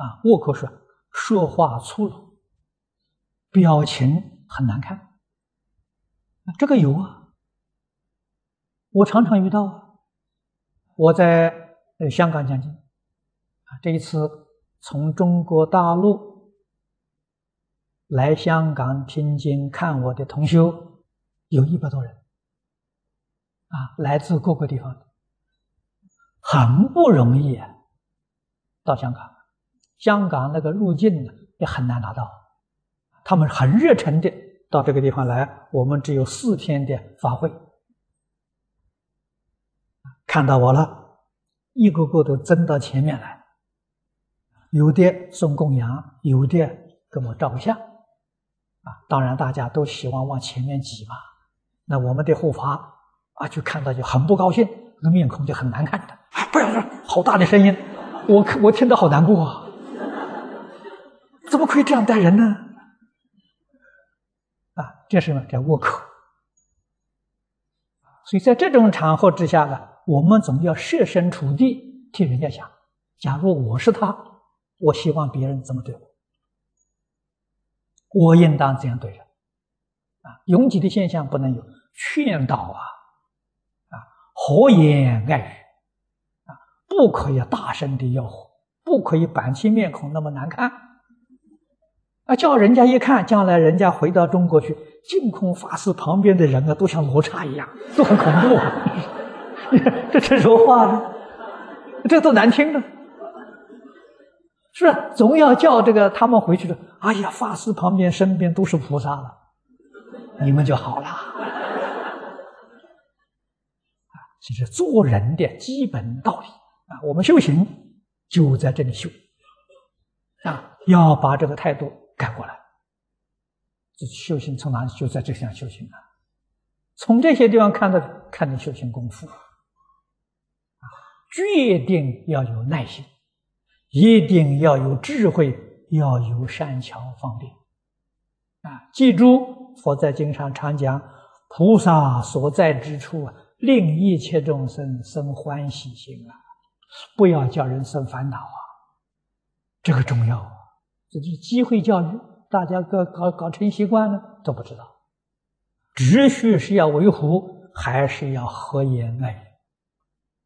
啊，沃克说说话粗鲁，表情很难看。这个有啊，我常常遇到啊。我在香港讲经啊，这一次从中国大陆来香港听经看我的同修有一百多人啊，来自各个地方，很不容易啊，到香港。香港那个入境呢也很难拿到，他们很热诚的到这个地方来。我们只有四天的法会，看到我了，一个个都争到前面来，有的送供养，有的跟我照个相，啊，当然大家都喜欢往前面挤嘛。那我们的护法啊，就看到就很不高兴，那面孔就很难看的，啊，不要说，好大的声音，我我听到好难过啊。怎么可以这样待人呢？啊，这是什么？叫沃口。所以在这种场合之下呢，我们总要设身处地替人家想。假如我是他，我希望别人怎么对我？我应当怎样对人。啊，拥挤的现象不能有，劝导啊，啊，和颜爱语，啊，不可以大声的吆喝，不可以板起面孔那么难看。啊，叫人家一看，将来人家回到中国去，净空法师旁边的人啊，都像罗刹一样，都很恐怖。这这说话呢，这多难听呢，是不是？总要叫这个他们回去的。哎呀，法师旁边身边都是菩萨了，你们就好了。啊，这是做人的基本道理啊。我们修行就在这里修啊，要把这个态度。这修行从哪里？就在这项修行啊！从这些地方看到，看你修行功夫啊，决定要有耐心，一定要有智慧，要有善巧方便啊！记住，佛在经上常讲，菩萨所在之处啊，令一切众生生欢喜心啊，不要叫人生烦恼啊，这个重要。这就是机会教育，大家搞搞搞成习惯了都不知道。秩序是要维护，还是要和颜爱语？